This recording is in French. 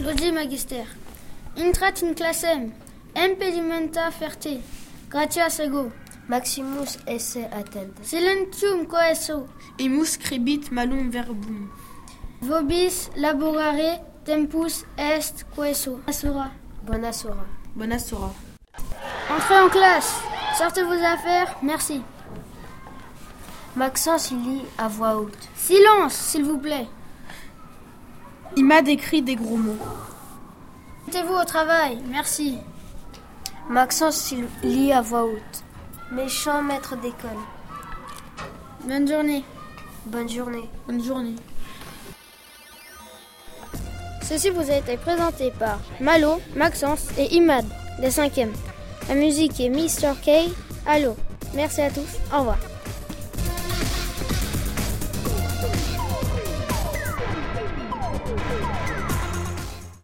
Lodi Magister. Intrat in classem. Impedimenta ferte. Gratias ego. Maximus esse attent. Silentium coeso. Emus scribit malum verbum. Vobis laborare tempus est coeso. Asura. Bona sora. Bona sora. Entrez en classe. Sortez vos affaires. Merci. Maxence lit à voix haute. Silence, s'il vous plaît. Il m'a décrit des gros mots. Mettez-vous au travail. Merci. Maxence lit à voix haute. Méchant maître d'école. Bonne journée. Bonne journée. Bonne journée. Ceci vous a été présenté par Malo, Maxence et Imad, des cinquièmes. La musique est Mr. K. Allô. Merci à tous. Au revoir.